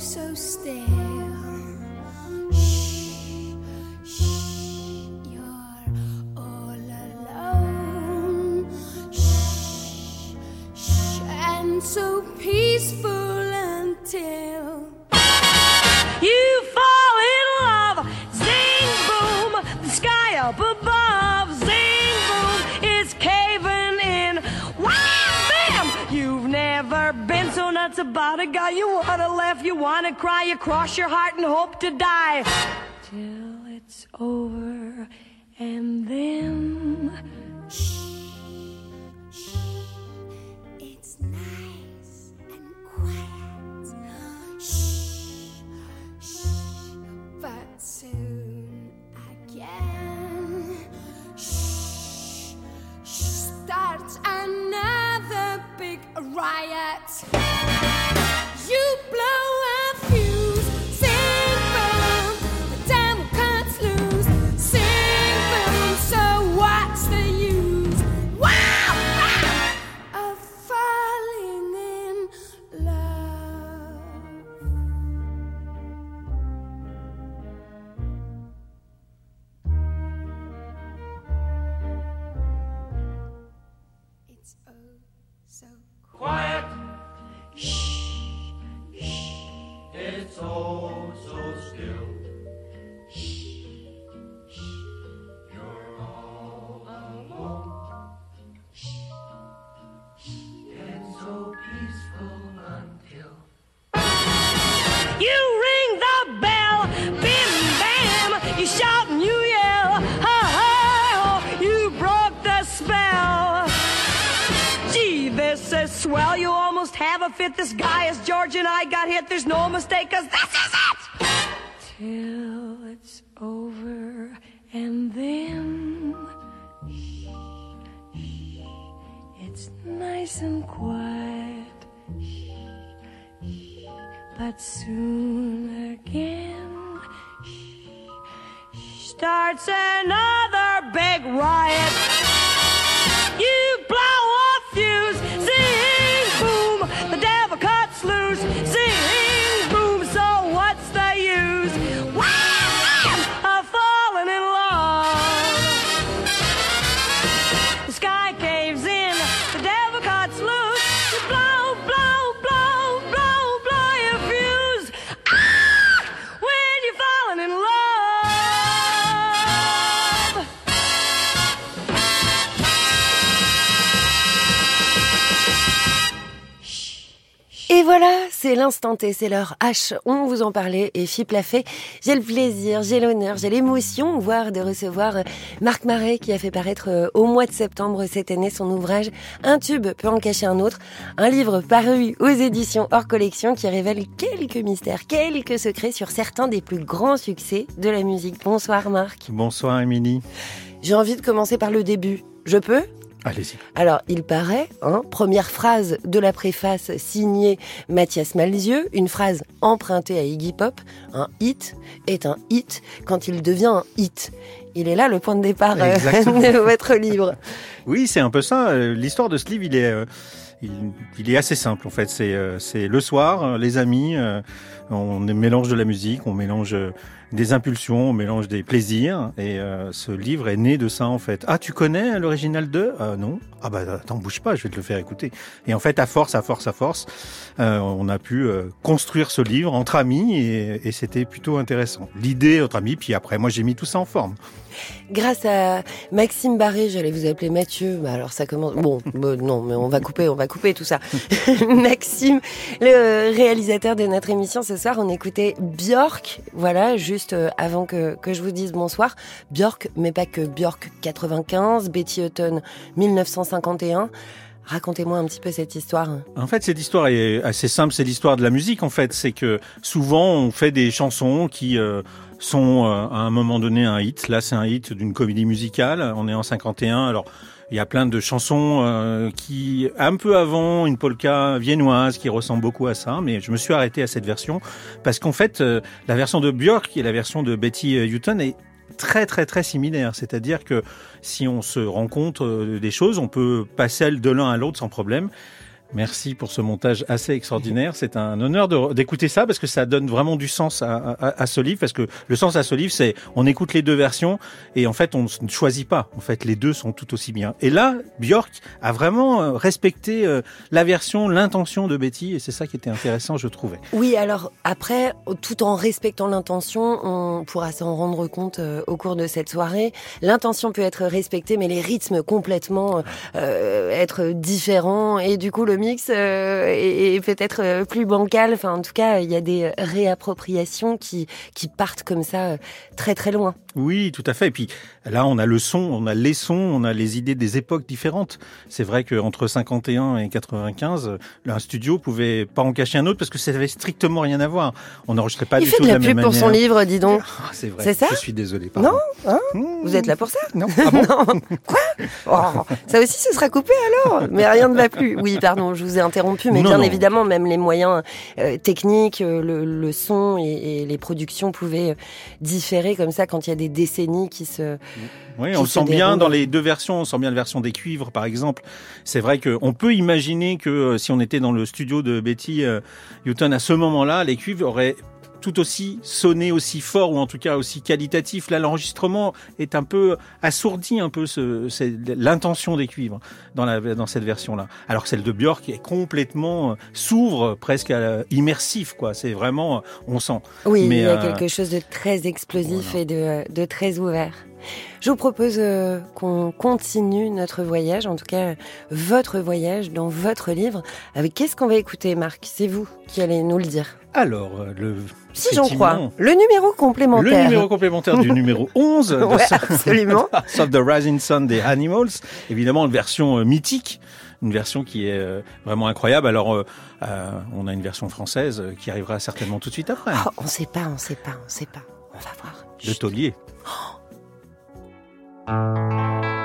so stare. Cry, you cross your heart and hope to die. Nice and quiet. But soon again starts another big riot. C'est l'instant T, c'est l'heure H. On vous en parlait et Philippe l'a fait. J'ai le plaisir, j'ai l'honneur, j'ai l'émotion, voire de recevoir euh, Marc Marais qui a fait paraître euh, au mois de septembre cette année son ouvrage Un tube peut en cacher un autre. Un livre paru aux éditions hors collection qui révèle quelques mystères, quelques secrets sur certains des plus grands succès de la musique. Bonsoir Marc. Bonsoir Émilie. J'ai envie de commencer par le début. Je peux? Allez-y. Alors, il paraît, hein, première phrase de la préface signée Mathias Malzieux, une phrase empruntée à Iggy Pop, un hit est un hit quand il devient un hit. Il est là le point de départ euh, de votre livre. Oui, c'est un peu ça. Euh, L'histoire de ce livre, il est, euh, il, il est assez simple en fait. C'est euh, le soir, les amis, euh, on mélange de la musique, on mélange euh, des impulsions, on mélange des plaisirs. Et euh, ce livre est né de ça en fait. Ah, tu connais l'original de euh, Non. Ah bah attends, bouge pas, je vais te le faire écouter. Et en fait, à force, à force, à force, euh, on a pu euh, construire ce livre entre amis et, et c'était plutôt intéressant. L'idée entre amis, puis après, moi j'ai mis tout ça en forme. Grâce à Maxime Barré, j'allais vous appeler Mathieu, bah alors ça commence... Bon, bah non, mais on va couper, on va couper tout ça. Maxime, le réalisateur de notre émission ce soir, on écoutait Björk, voilà, juste euh, avant que, que je vous dise bonsoir. Björk, mais pas que Björk 95, Betty Hutton 1951. Racontez-moi un petit peu cette histoire. En fait, cette histoire est assez simple. C'est l'histoire de la musique. En fait, c'est que souvent on fait des chansons qui euh, sont euh, à un moment donné un hit. Là, c'est un hit d'une comédie musicale. On est en 51. Alors, il y a plein de chansons euh, qui, un peu avant, une polka viennoise qui ressemble beaucoup à ça. Mais je me suis arrêté à cette version parce qu'en fait, euh, la version de Björk et la version de Betty Hutton est très très très similaires. C'est-à-dire que si on se rend compte euh, des choses, on peut passer de l'un à l'autre sans problème. Merci pour ce montage assez extraordinaire. C'est un honneur d'écouter ça parce que ça donne vraiment du sens à, à- ce livre. Parce que le sens à ce livre, c'est on écoute les deux versions et en fait on ne choisit pas. En fait, les deux sont tout aussi bien. Et là, Björk a vraiment euh, respecté euh, la version, l'intention de Betty et c'est ça qui était intéressant, je trouvais. Oui, alors après, tout en respectant l'intention, on pourra s'en rendre compte euh, au cours de cette soirée. L'intention peut être respectée, mais les rythmes complètement être différents et du coup le mix euh, est peut-être euh, plus bancal. Enfin, en tout cas, il y a des réappropriations qui qui partent comme ça euh, très très loin. Oui, tout à fait. Et puis là, on a le son, on a les sons, on a les idées des époques différentes. C'est vrai qu'entre 51 et 95, euh, un studio pouvait pas en cacher un autre parce que ça avait strictement rien à voir. On n'enregistrait pas Il du fait tout de la la pub pour son livre, dis donc. Ah, c'est vrai. C'est ça Je suis désolé. pardon. Non hein Mmh. Vous êtes là pour ça Non. Ah bon Non. Quoi Oh, Ça aussi, ce sera coupé alors? Mais rien ne va plus. Oui, pardon, je vous ai interrompu, mais Non, bien non. évidemment, même les moyens euh, techniques, euh, le, le son et, et les productions pouvaient euh, différer comme ça quand il y a des décennies qui se... Oui, qui on se sent bien dans les deux versions. On sent bien la version des cuivres, par exemple. C'est vrai qu'on peut imaginer que si on était dans le studio de Betty Hutton à ce moment-là, les cuivres auraient tout aussi sonné aussi fort ou en tout cas aussi qualitatif. Là, l'enregistrement est un peu assourdi, un peu ce, c'est l'intention des cuivres dans la dans cette version-là. Alors que celle de Björk est complètement euh, s'ouvre presque à la- immersif, quoi. C'est vraiment, euh, on sent. Oui, Mais, il y a euh, quelque chose de très explosif voilà. et de, de très ouvert. Je vous propose euh, qu'on continue notre voyage, en tout cas votre voyage dans votre livre. Avec qu'est-ce qu'on va écouter, Marc? C'est vous qui allez nous le dire. Alors, euh, le Si j'en crois. Le numéro complémentaire. Le numéro complémentaire du numéro 11 de Ouais, Son- absolument. of the Rising Sun des Animals. Évidemment, une version euh, mythique, une version qui est vraiment incroyable. Alors, euh, euh, on a une version française qui arrivera certainement tout de suite après, Oh, on sait pas, on sait pas, on sait pas. On va voir. de Chut. Taulier. Música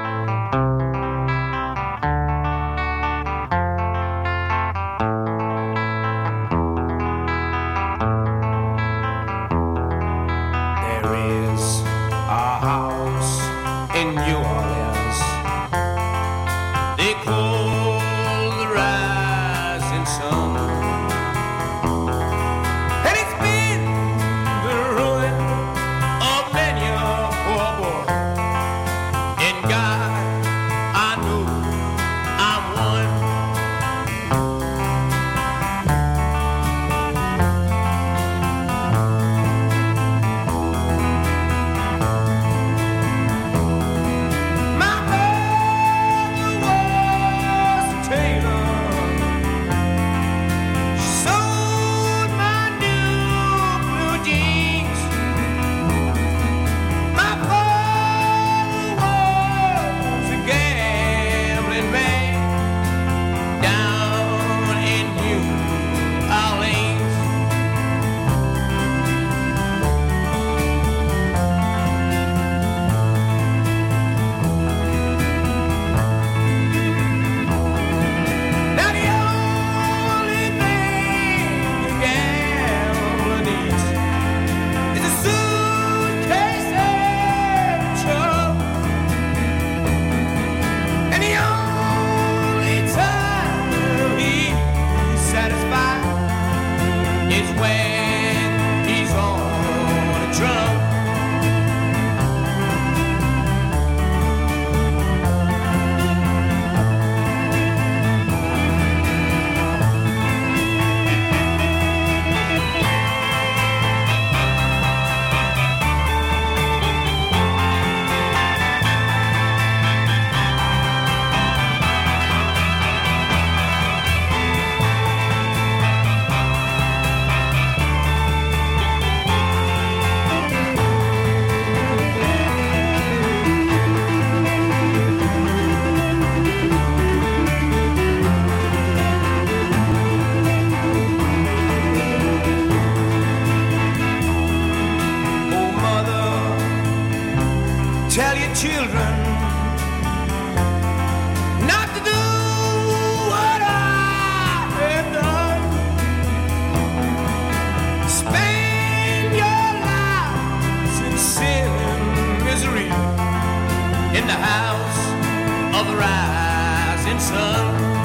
of rising sun.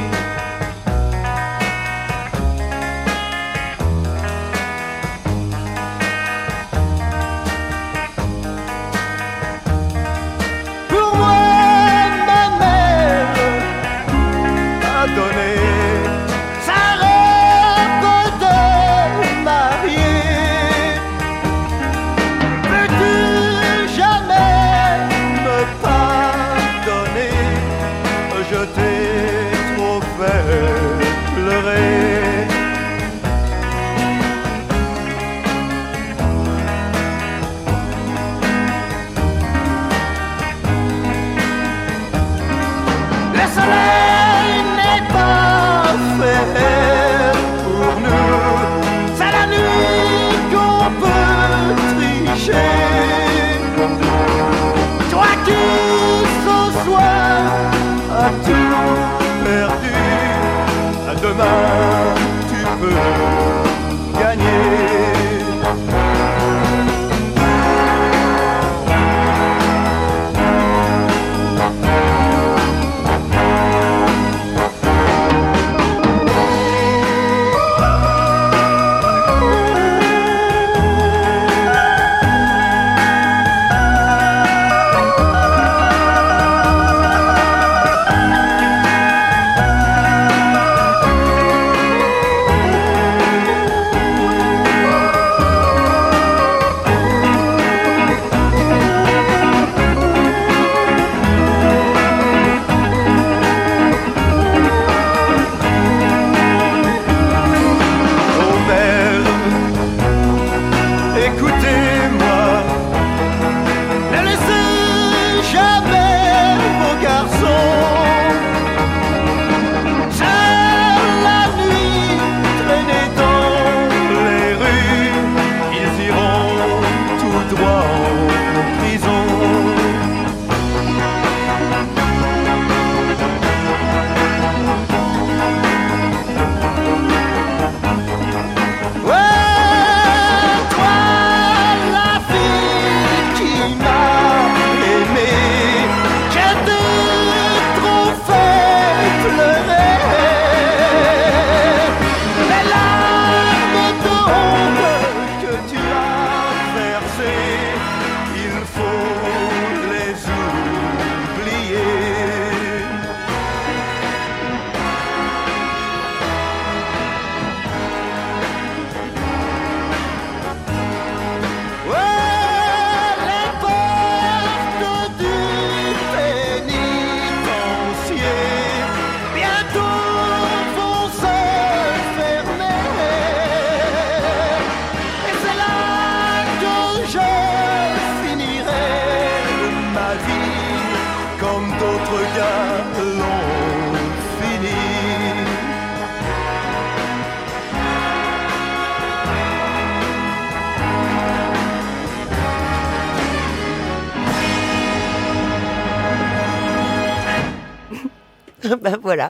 Bah voilà.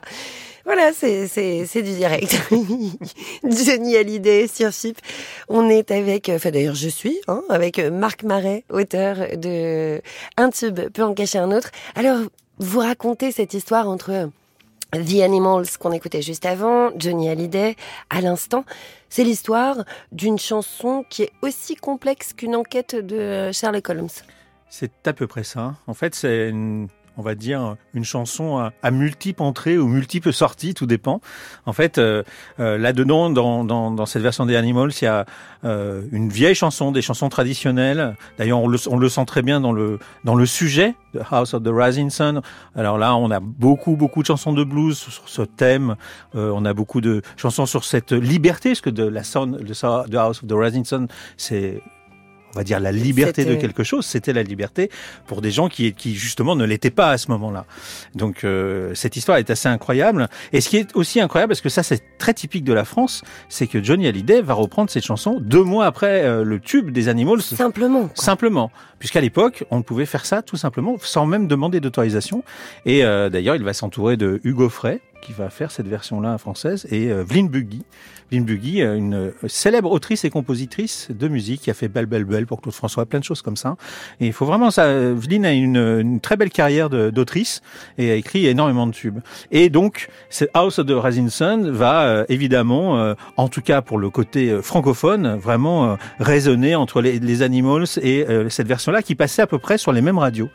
Voilà, c'est, c'est, c'est du direct. Johnny Hallyday sur FIP. On est avec, enfin d'ailleurs je suis, hein, avec Marc Marais, auteur de Un tube peut en cacher un autre. Alors, vous racontez cette histoire entre The Animals qu'on écoutait juste avant, Johnny Hallyday à l'instant. C'est l'histoire d'une chanson qui est aussi complexe qu'une enquête de Sherlock Holmes. C'est à peu près ça. En fait, c'est une on va dire, une chanson à, à, multiples entrées ou multiples sorties, tout dépend. En fait, euh, euh, là-dedans, dans, dans, dans, cette version des Animals, il y a euh, une vieille chanson, des chansons traditionnelles. D'ailleurs, on le, on le, sent très bien dans le, dans le sujet, The House of the Rising Sun. Alors là, on a beaucoup, beaucoup de chansons de blues sur ce thème. Euh, on a beaucoup de chansons sur cette liberté, parce que de la sound, de House of the Rising Sun, c'est on va dire la liberté de quelque chose, c'était la liberté pour des gens qui, qui justement ne l'étaient pas à ce moment-là. Donc euh, cette histoire est assez incroyable. Et ce qui est aussi incroyable, parce que ça c'est très typique de la France, c'est que Johnny Hallyday va reprendre cette chanson deux mois après euh, le tube des Animals. Simplement. Quoi. Simplement, puisqu'à l'époque on pouvait faire ça tout simplement sans même demander d'autorisation. Et euh, d'ailleurs il va s'entourer de Hugo Frey qui va faire cette version-là française et euh, Vlyn Buggy. Vlyn Buggy, euh, une célèbre autrice et compositrice de musique qui a fait Belle Belle Belle pour Claude François, plein de choses comme ça. Et il faut vraiment ça. Vlyn a une, une très belle carrière d'autrice et a écrit énormément de tubes. Et donc, House of the Rising va euh, évidemment, euh, en tout cas pour le côté euh, francophone, vraiment résonner entre les, les Animals et cette version-là qui passait à peu près sur les mêmes radios.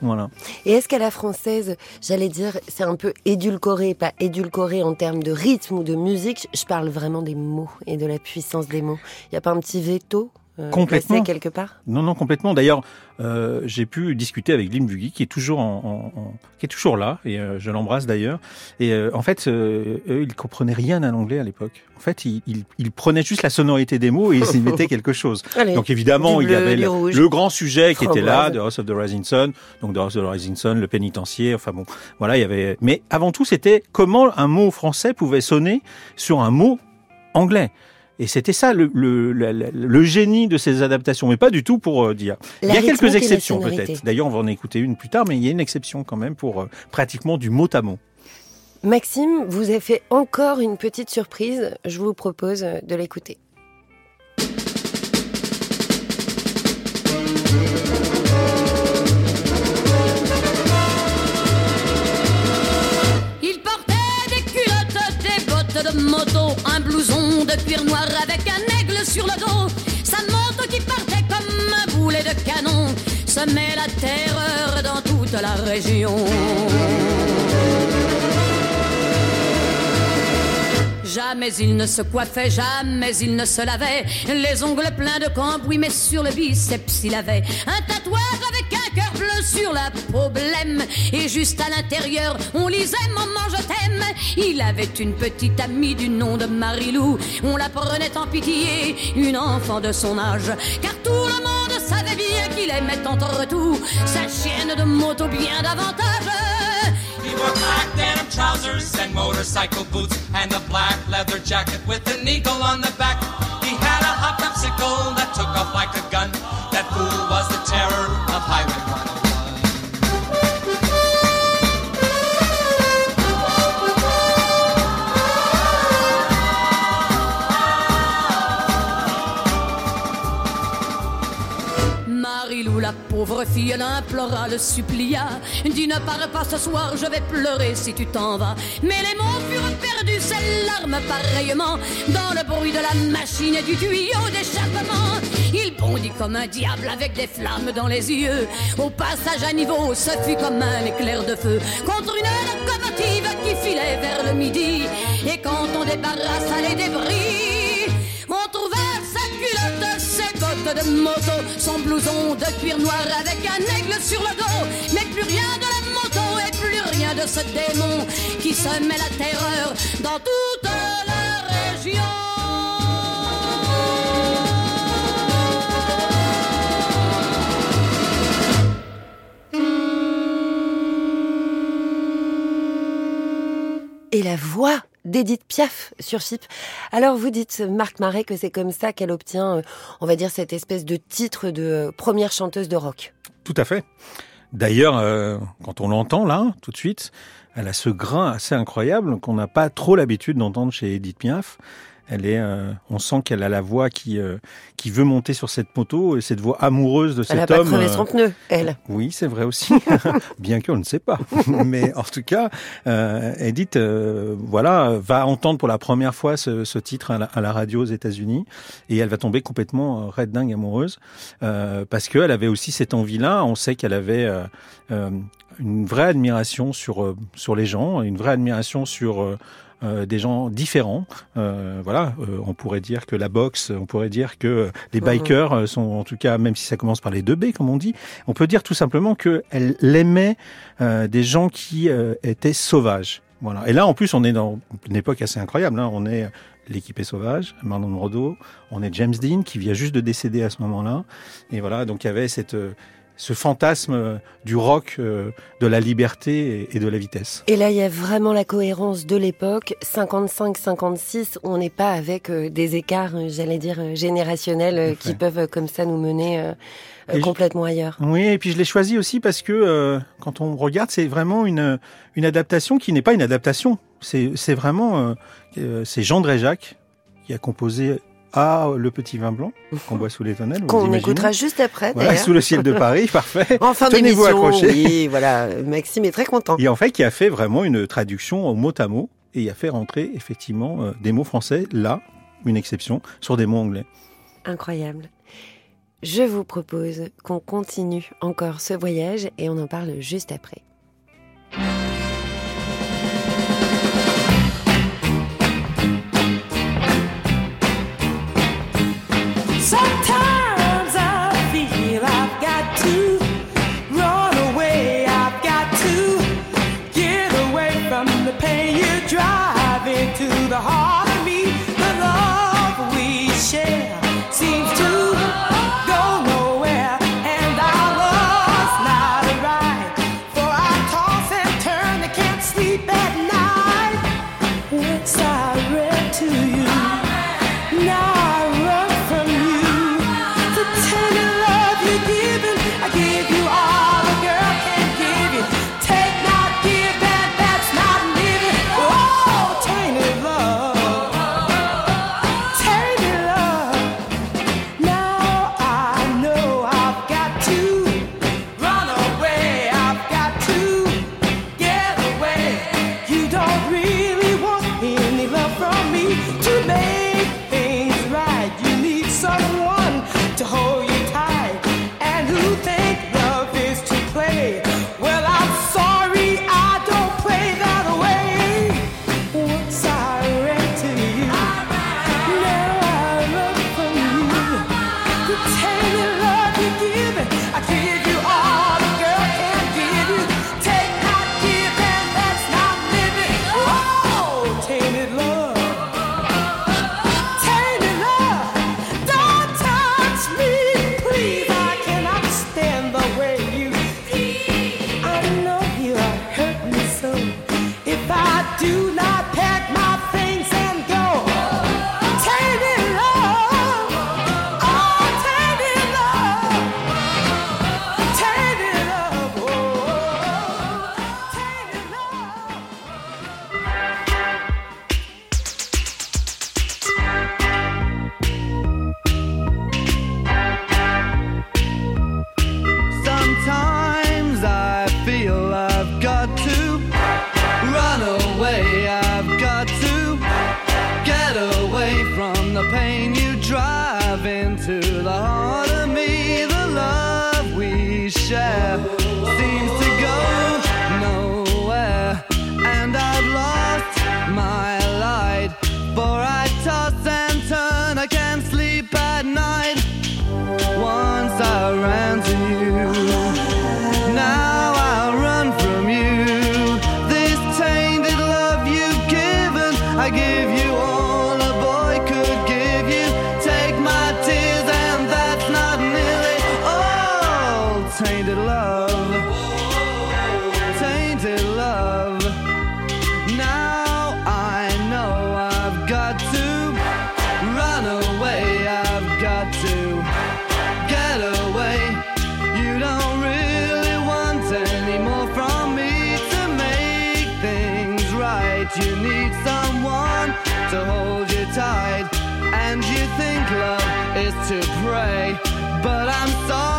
Voilà. Et est-ce qu'à la française, j'allais dire, c'est un peu édulcoré, pas édulcoré en termes de rythme ou de musique Je parle vraiment des mots et de la puissance des mots. Il n'y a pas un petit veto? Complètement quelque part? Non, non, complètement. D'ailleurs, euh, j'ai pu discuter avec Lim qui est toujours en, en, en, qui est toujours là, et euh, je l'embrasse d'ailleurs. Et euh, en fait, eux, ils comprenaient rien à l'anglais à l'époque. En fait, ils, ils, ils, prenaient juste la sonorité des mots et ils y mettaient quelque chose. Allez, donc évidemment, il y avait le, grand sujet qui était là. The House of the Rising Sun, donc The House of the Rising Sun, le pénitencier. Enfin bon, voilà, il y avait. Mais avant tout, c'était comment un mot français pouvait sonner sur un mot anglais. Et c'était ça le, le, le, le, génie de ces adaptations, mais pas du tout pour euh, dire. La il y a quelques exceptions peut-être. D'ailleurs, on va en écouter une plus tard, mais il y a une exception quand même pour euh, pratiquement du mot à mot. Maxime vous a fait encore une petite surprise. Je vous propose de l'écouter. Un blouson de cuir noir avec un aigle sur le dos. Sa moto qui partait comme un boulet de canon semait la terreur dans toute la région. Jamais il ne se coiffait, jamais il ne se lavait. Les ongles pleins de cambouis, mais sur le biceps il avait un tatouage avec un sur la peau blême. Et juste à l'intérieur, on lisait Maman, je t'aime. Il avait une petite amie du nom de Marilou. On la prenait en pitié, une enfant de son âge. Car tout le monde savait bien qu'il aimait entre tout sa chienne de moto bien davantage. He wore black denim trousers and motorcycle boots and a black leather jacket with an eagle on the back. He had a hot popsicle that took off like a gun. That fool was the terror pauvre fille, l'implora, le supplia. Dis ne pars pas ce soir, je vais pleurer si tu t'en vas. Mais les mots furent perdus, ses larmes pareillement, dans le bruit de la machine et du tuyau d'échappement. Il bondit comme un diable avec des flammes dans les yeux. Au passage à niveau, ce fut comme un éclair de feu contre une locomotive qui filait vers le midi. Et quand on débarrassa les débris, de moto, son blouson de cuir noir avec un aigle sur le dos. Mais plus rien de la moto et plus rien de ce démon qui semait la terreur dans toute la région. Et la voix d'Edith Piaf sur FIP. Alors vous dites, Marc Marais, que c'est comme ça qu'elle obtient, euh, on va dire, cette espèce de titre de euh, première chanteuse de rock. Tout à fait. D'ailleurs, euh, quand on l'entend là, tout de suite, elle a ce grain assez incroyable qu'on n'a pas trop l'habitude d'entendre chez Edith Piaf. Elle est, euh, on sent qu'elle a la voix qui euh, qui veut monter sur cette moto et cette voix amoureuse de cet Elle a pas homme. crevé euh, son pneu, elle. Oui, c'est vrai aussi, bien qu'on ne sait pas. Mais en tout cas, euh, Edith, euh, voilà, va entendre pour la première fois ce, ce titre à la, à la radio aux États-Unis et elle va tomber complètement euh, red dingue amoureuse euh, parce qu'elle avait aussi cette envie-là. On sait qu'elle avait une vraie admiration sur sur les gens, une vraie admiration sur euh, des gens différents. Euh, voilà, euh, on pourrait dire que la boxe, on pourrait dire que les bikers euh, sont, en tout cas, même si ça commence par les deux B, comme on dit, on peut dire tout simplement qu'elle aimait euh, des gens qui euh, étaient sauvages. Voilà. Et là, en plus, on est dans une époque assez incroyable. Hein. On est l'équipe est sauvage, Marlon Brando, on est James Dean qui vient juste de décéder à ce moment-là. Et voilà, donc il y avait cette euh, ce fantasme euh, du rock, euh, de la liberté et, de la vitesse. Et là, il y a vraiment la cohérence de l'époque, 55-56, on n'est pas avec euh, des écarts, j'allais dire, générationnels qui peuvent comme ça nous mener je- complètement ailleurs. Oui, et puis je l'ai choisi aussi parce que euh, quand on regarde, c'est vraiment une une adaptation qui n'est pas une adaptation. C'est vraiment euh, c'est Jean Dréjac qui a composé à le petit vin blanc qu'on boit sous les tonnelles. Qu'on écoutera juste après, Voilà, sous le ciel de Paris, parfait. En fin Tenez-vous accrochés. oui, voilà, Maxime est très content. Et en fait, qui a fait vraiment une traduction mot à mot et il a fait rentrer effectivement euh, des mots français là, une exception, sur des mots anglais. Incroyable. Je vous propose qu'on continue encore ce voyage et on en parle juste après. saw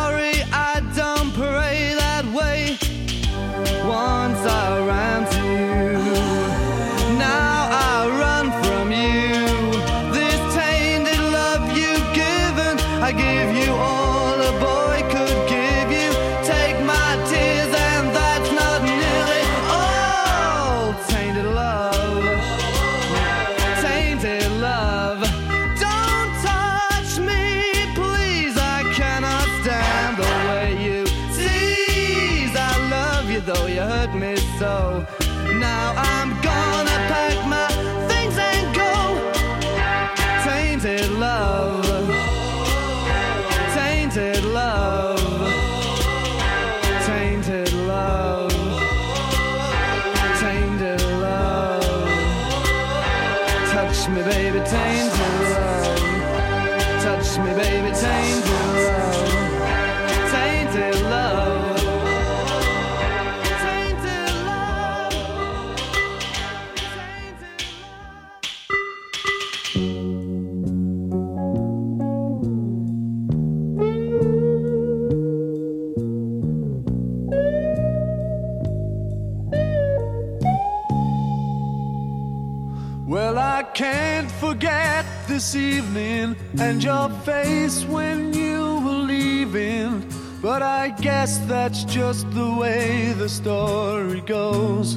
and your face when you were leaving. But I guess that's just the way the story goes.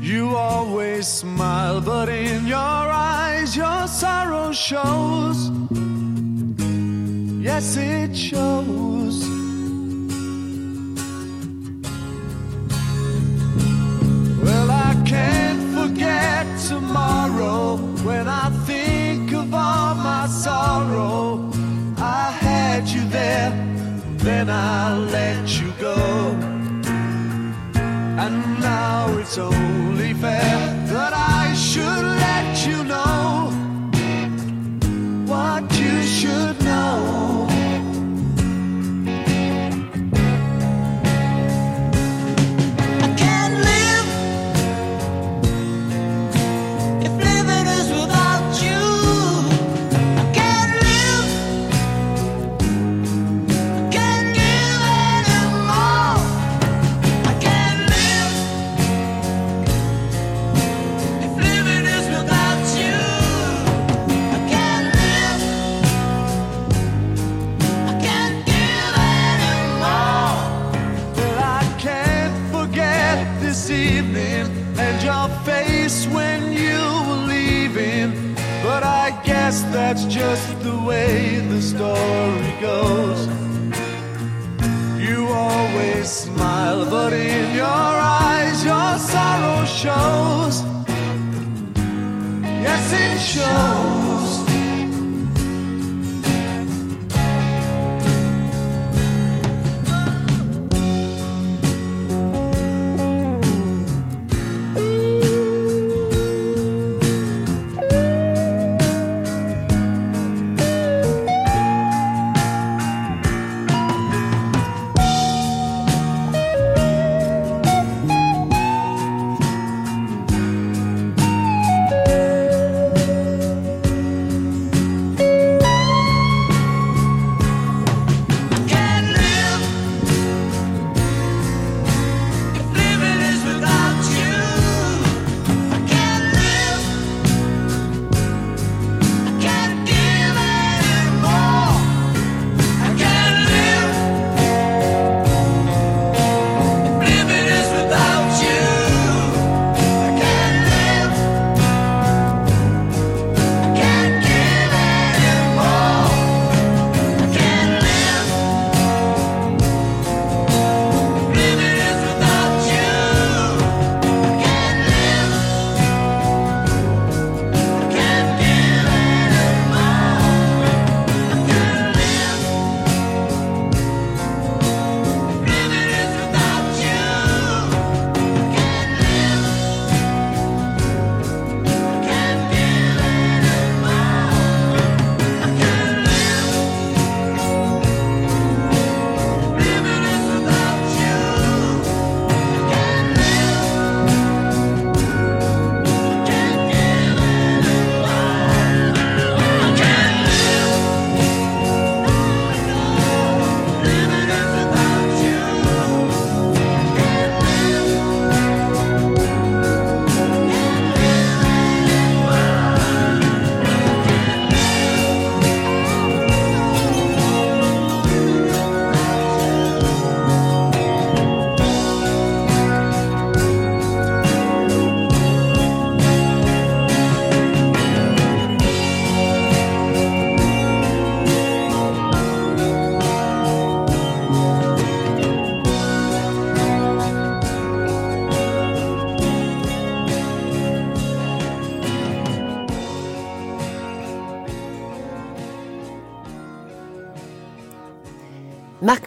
You always smile, but in your eyes your sorrow shows. Yes, it shows. Well, I can't forget tomorrow when I I had you there, then I let you go. And now it's only fair.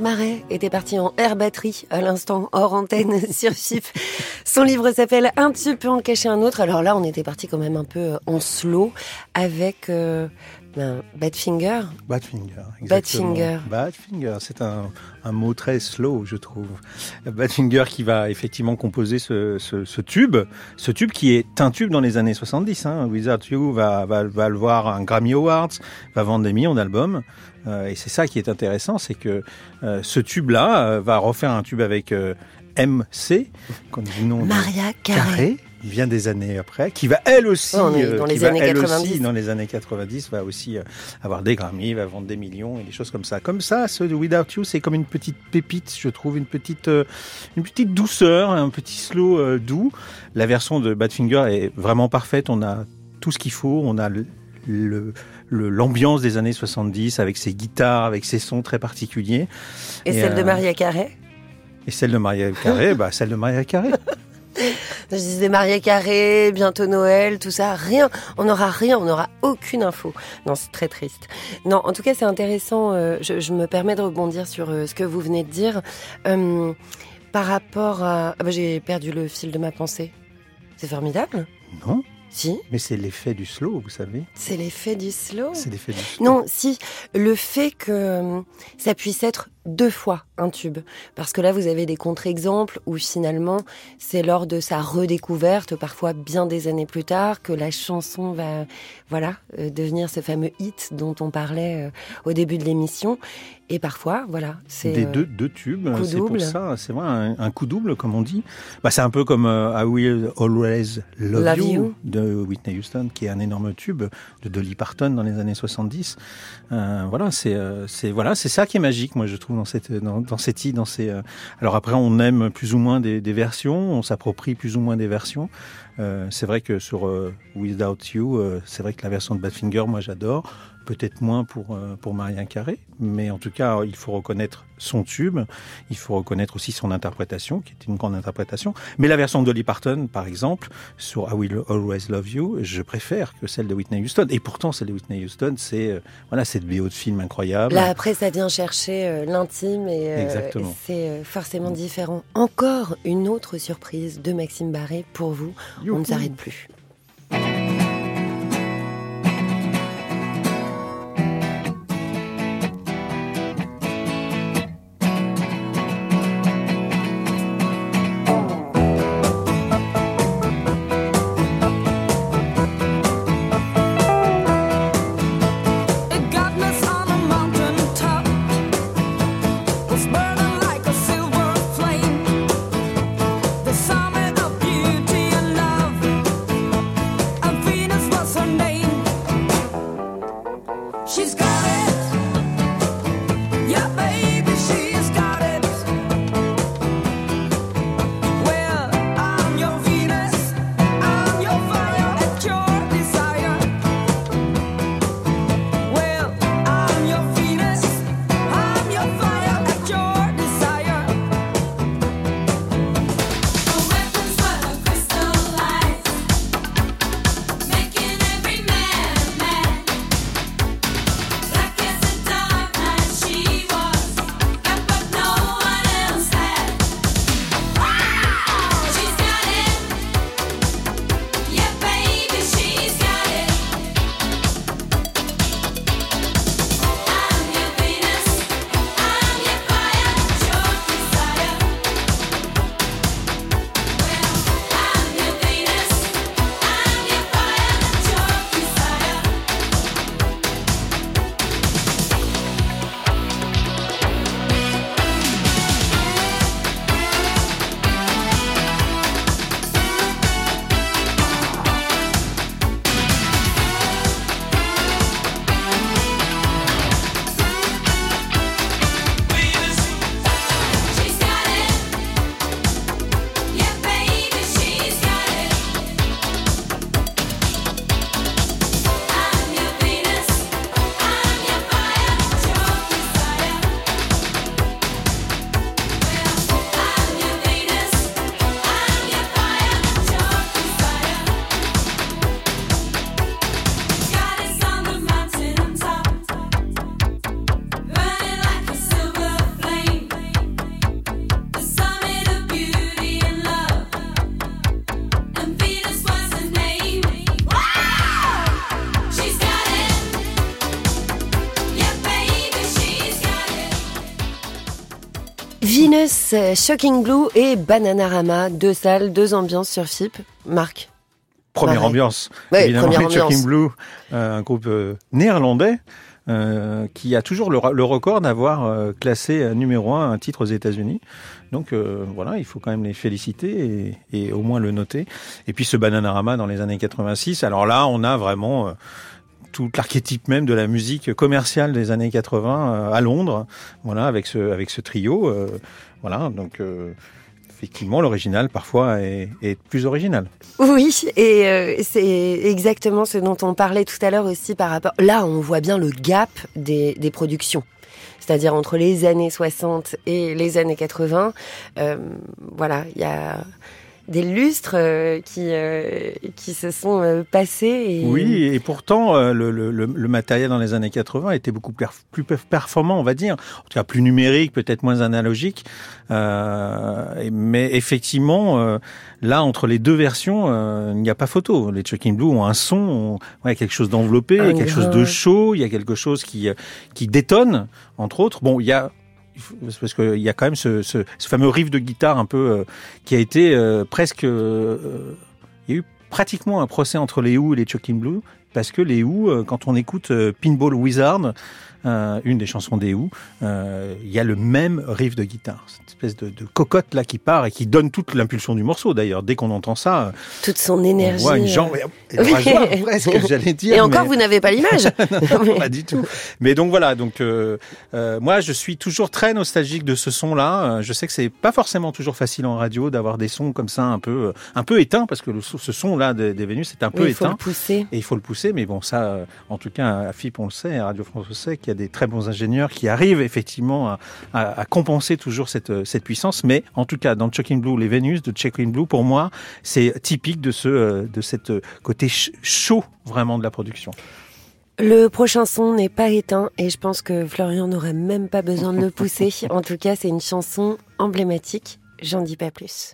Marais était parti en air batterie à l'instant hors antenne sur FIP. Son livre s'appelle Un tube peut en cacher un autre. Alors là, on était parti quand même un peu en slow avec euh, ben, Badfinger. Badfinger. Badfinger. Badfinger, c'est un, un mot très slow, je trouve. Badfinger qui va effectivement composer ce, ce, ce tube, ce tube qui est un tube dans les années 70. Hein. Without You va, va, va le voir un Grammy Awards, va vendre des millions d'albums. Euh, et c'est ça qui est intéressant, c'est que euh, ce tube-là euh, va refaire un tube avec MC, comme du nom de Maria Carré. Vient des années après, qui va elle aussi, euh, dans qui les va, années elle 90. aussi, dans les années 90, va aussi euh, avoir des Grammy, va vendre des millions et des choses comme ça. Comme ça, ce de Without You, c'est comme une petite pépite, je trouve, une petite, euh, une petite douceur, un petit slow doux. La version de Badfinger est vraiment parfaite. On a tout ce qu'il faut. On a le, l'ambiance des années 70 avec ses guitares, avec ses sons très particuliers. Et, Et, celle de Maria Carré. Et celle de Maria Carré, bah, celle de Maria Carré. Je disais Maria Carré, bientôt Noël, tout ça, rien. On n'aura rien, on n'aura aucune info. Non, c'est très triste. Non, en tout cas, c'est intéressant. euh, je, je me permets de rebondir sur euh, ce que vous venez de dire. Euh, par rapport à... Ah bah, J'ai perdu le fil de ma pensée. C'est formidable. Non, Si, mais c'est l'effet du slow, vous savez. c'est l'effet du slow. C'est l'effet du slow. Non, si, le fait que euh, ça puisse être deux fois un tube. Parce que là, vous avez des contre-exemples où finalement, c'est lors de sa redécouverte, parfois bien des années plus tard, que la chanson va, voilà, euh, devenir ce fameux hit dont on parlait euh, au début de l'émission. Et parfois, voilà, c'est... Des euh, deux, deux tubes, c'est pour ça, c'est vrai, un, un coup double, comme on dit. Bah, c'est un peu comme euh, I Will Always Love, Love you, You. de Whitney Houston, qui est un énorme tube de Dolly Parton dans les années 70. Euh, voilà, c'est euh, c'est voilà, c'est ça qui est magique, moi je trouve dans cette dans, dans cette i- dans ces. euh, Alors après, on aime plus ou moins des, des versions, on s'approprie plus ou moins des versions. Euh, c'est vrai que sur euh, Without You, euh, c'est vrai que la version de Badfinger, moi j'adore. Peut-être moins pour euh, pour Maria Carré, mais en tout cas, il faut reconnaître son tube. Il faut reconnaître aussi son interprétation, qui est une grande interprétation. Mais la version de Dolly Parton, par exemple, sur I Will Always Love You, je préfère que celle de Whitney Houston. Et pourtant, celle de Whitney Houston, c'est euh, voilà, cette BO de film incroyable. Là, après, ça vient chercher euh, l'intime et, euh, c'est forcément différent. Encore une autre surprise de Maxime Barré pour vous. On ne s'arrête plus. Euh, Shocking Blue et Bananarama, deux salles, deux ambiances sur FIP. Marc. Première ambiance. Ouais, Évidemment, première Shocking ambiance. Blue, euh, un groupe euh, néerlandais. euh, qui a toujours le, record d'avoir euh, classé numéro un un titre aux États-Unis. Donc euh, voilà, il faut quand même les féliciter et, et au moins le noter. Et puis ce Bananarama dans les années 86. Alors là, on a vraiment tout l'archétype même de la musique commerciale des années 80 euh, à Londres. Voilà, avec ce avec ce trio. Voilà, donc euh, effectivement, l'original parfois est, plus original. Oui, et euh, c'est exactement ce dont on parlait tout à l'heure aussi par rapport. Là, on voit bien le gap des, des productions. C'est-à-dire entre les années 60 et les années 80. Euh, voilà, il y a des lustres euh, qui, euh, qui se sont euh, passés. Et... Oui, et pourtant, euh, le, le, le, matériel dans les années 80 était beaucoup plus, performant, on va dire. En tout cas, plus numérique, peut-être moins analogique. Euh, mais effectivement, euh, là, entre les deux versions, euh, il n'y a pas photo. Les Chucking Blue ont un son, ont ouais, quelque chose d'enveloppé, il y a Un quelque chose de chaud, il y a quelque chose qui, qui détonne, entre autres. Bon, il y a il parce qu'il y a quand même ce, fameux riff de guitare un peu euh, qui a été euh, presque euh, il y a eu pratiquement un procès entre les Who et les Chucking Blue parce que les Who, euh, quand on écoute euh, Pinball Wizard, euh, une des chansons des Who, euh, il y a le même riff de guitare, cette espèce de, de cocotte là qui part et qui donne toute l'impulsion du morceau. D'ailleurs, dès qu'on entend ça, Toute son on énergie. voit une jambe, euh, une rageoire presque, j'allais dire. Et encore, mais- vous n'avez pas l'image. pas du tout. Mais donc voilà, donc moi je suis toujours très nostalgique de ce son-là. Je sais que c'est pas forcément toujours facile en radio d'avoir des sons comme ça un peu un peu éteints parce que le, ce son-là des, des Vénus est un peu Oui, il faut éteint le pousser. et il faut le pousser. Mais bon, ça, euh, en tout cas, à FIP on le sait, à Radio France on le sait qu'il y a des très bons ingénieurs qui arrivent effectivement à, à- à compenser toujours cette euh, cette puissance. Mais en tout cas, dans Chucking Blue, les Vénus de Chucking Blue, pour moi, c'est typique de ce euh, de cette côté ch- chaud vraiment de la production. Le prochain son n'est pas éteint et je pense que Florian n'aurait même pas besoin de le pousser. En tout cas, c'est une chanson emblématique. J'en dis pas plus.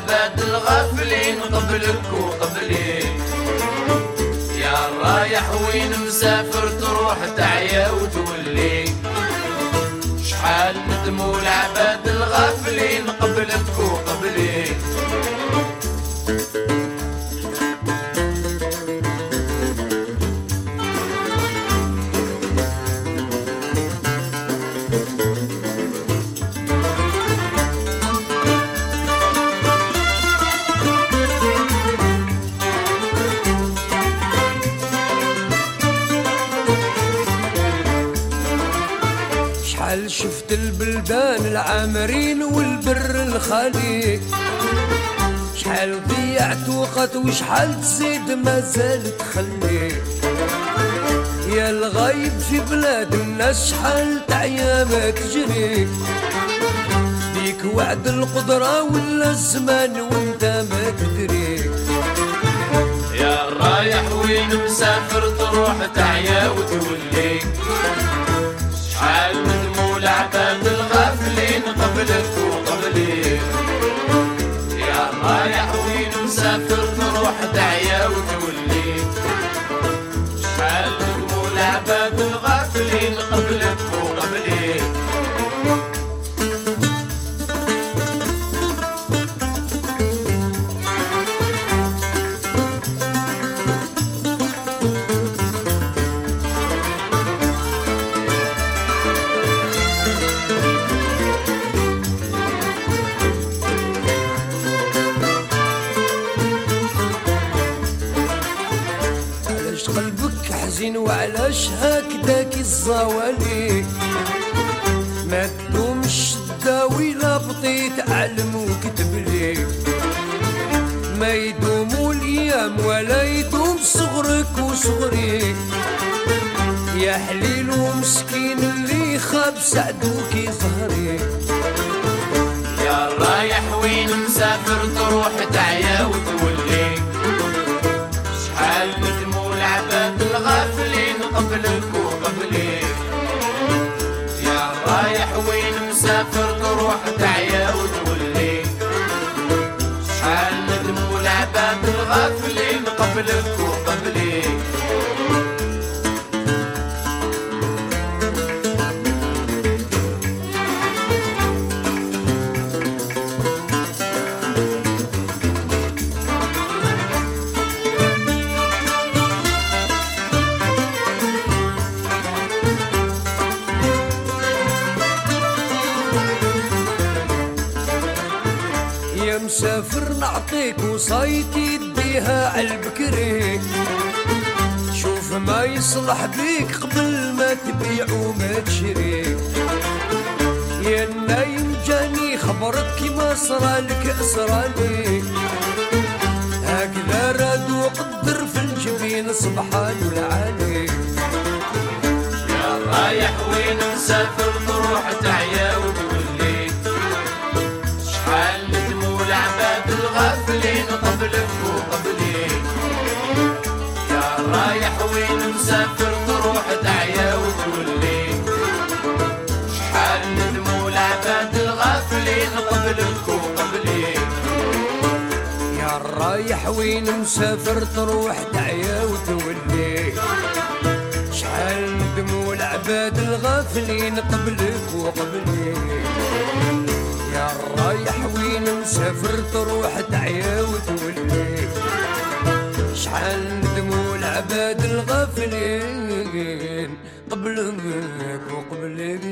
العباد الغافلين قبلك وقبلي يا رايح وين مسافر تروح تعيا وتولي. شحال ندموا العباد الغافلين قبلك وقبلي العامرين والبر الخالي شحال ضيعت وقت وشحال تزيد ما زال تخلي يا الغايب في بلاد الناس شحال تعيا ما تجري ليك وعد القدرة ولا الزمان وانت ما تدري يا رايح وين مسافر تروح تعيا وتولي. شحال من دموع عباد الغافلين قبلك وقبلي يا رايح وين مسافر تروح تعيا وتولي. الزوالي ما تدومش تداوي لا بطيت علم وكتب لي. ما يدوم الأيام ولا يدوم صغرك وصغري. يا حليل ومسكين اللي خاب سعدوك ظهري. يا رايح وين مسافر تروح تعيا وتولي. قبلك وقبلي يا رايح وين مسافر تروح تعيا وتولي شحال ندموا العباد الغافلين قبلك وقبلي نعطيك وصايتي تديها عالبكري شوف ما يصلح بيك قبل ما تبيع وما تشري يا نايم جاني خبرك كيما صرالك صرالي هكذا راد وقدر في الجبين سبحان العالي. يا رايح وين مسافر تروح تعيا وتولي قبلك وقبلي يا رايح وين مسافر تروح تعيا وتولي شحال ندموا العباد الغافلين قبلك وقبلي يا رايح وين مسافر تروح تعيا وتولي شحال ندموا العباد الغافلين قبلك وقبلي رايح وين مسافر تروح تعيا وتولي. شحال ندموا العباد الغافلين قبلك وقبلك.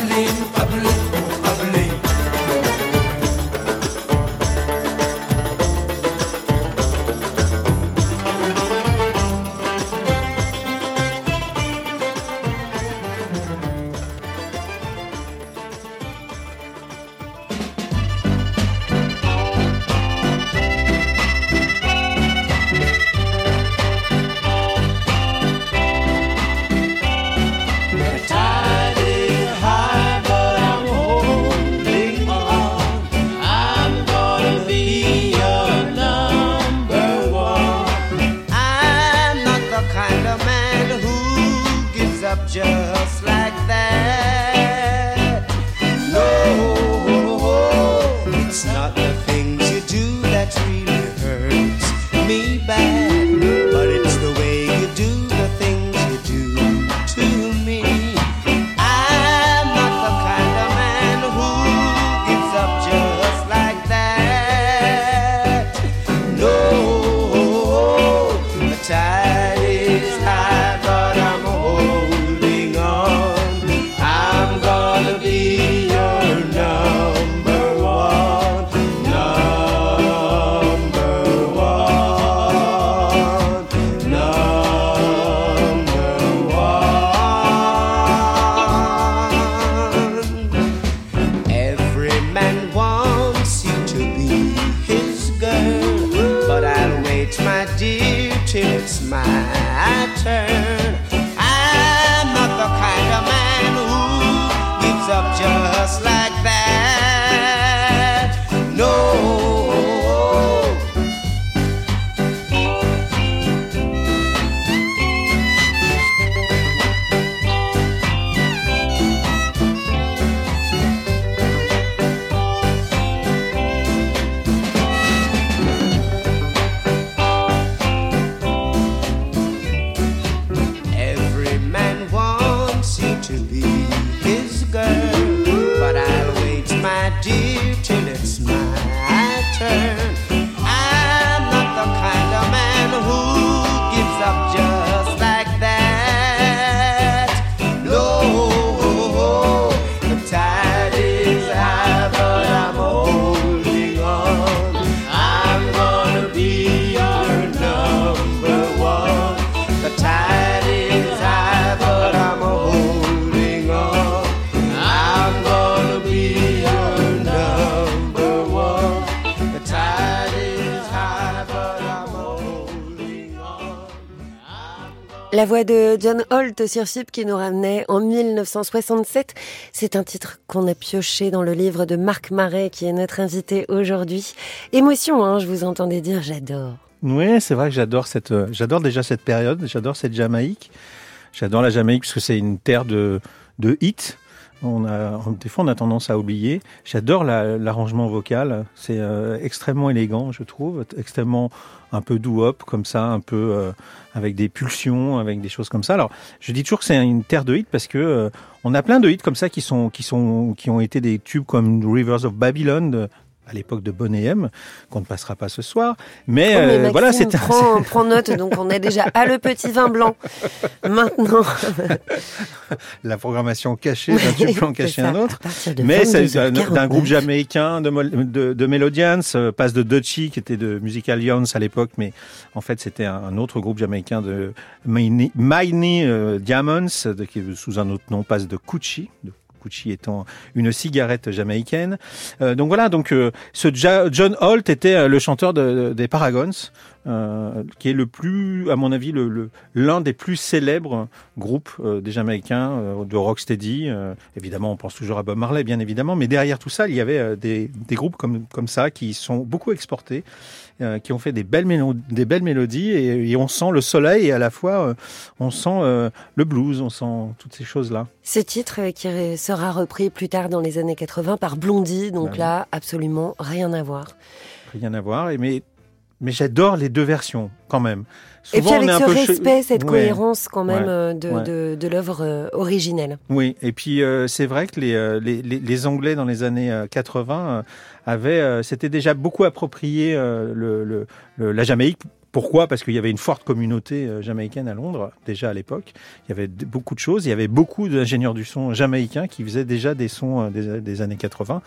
lovely. La voix de John Holt sur Chip qui nous ramenait en 1967. C'est un titre qu'on a pioché dans le livre de Marc Marais qui est notre invité aujourd'hui. Émotion, hein, je vous entendais dire j'adore. Oui, c'est vrai que j'adore cette, euh, j'adore déjà cette période, j'adore cette Jamaïque. J'adore la Jamaïque parce que c'est une terre de, de hits. On a, des fois, on a tendance à oublier. J'adore la- l'arrangement vocal. C'est euh, extrêmement élégant, je trouve, extrêmement un peu doo-wop comme ça, un peu euh, avec des pulsions, avec des choses comme ça. Alors, je dis toujours que c'est une terre de hits parce que euh, on a plein de hits comme ça qui sont qui sont qui ont été des tubes comme Rivers of Babylon. À l'époque de Bonnet M, qu'on ne passera pas ce soir. Mais, Oh, mais euh, Maxime voilà, c'est un- prend, prend note, donc on est déjà à le petit vin blanc. Maintenant, la programmation cachée d'un C'est caché un autre. de Mais c'est d'un 22h49. d'un groupe jamaïcain de, de, de Melodians, euh, passe de Dutchy, qui était de Music Alliance à l'époque, mais en fait c'était un, autre groupe jamaïcain de Mighty Mighty, euh, Diamonds, de- qui sous un autre nom, passe de Coochie, de Coochie étant une cigarette jamaïcaine. Euh, donc voilà, donc euh, ce John Holt était euh, le chanteur de- des Paragons, euh, qui est le plus, à mon avis, le- le- l'un des plus célèbres groupes euh, des Jamaïcains euh, de rocksteady. Évidemment, on pense toujours à Bob Marley, bien évidemment, mais derrière tout ça, il y avait des, des groupes comme, comme ça qui sont beaucoup exportés, qui ont fait des belles, mélo- des belles mélodies et, et on sent le soleil et à la fois on sent le blues, on sent toutes ces choses-là. Ce titre qui sera repris plus tard dans les années 80 par Blondie, donc oui. là, absolument rien à voir. Rien à voir. Mais mais j'adore les deux versions quand même. Et puis on avec est un ce peu che- respect, cette Ouais. cohérence quand même Ouais. euh, de, Ouais. de, de l'œuvre euh, originelle. Oui, et puis euh, c'est vrai que les, euh, les, les, Anglais dans les années euh, 80 euh, avaient, euh, s'étaient déjà beaucoup approprié euh, le, le, le- la Jamaïque. Pourquoi? Parce qu'il y avait une forte communauté jamaïcaine à Londres déjà à l'époque. Il y avait beaucoup de choses. Il y avait beaucoup d'ingénieurs du son jamaïcains qui faisaient déjà des sons des, des années 80.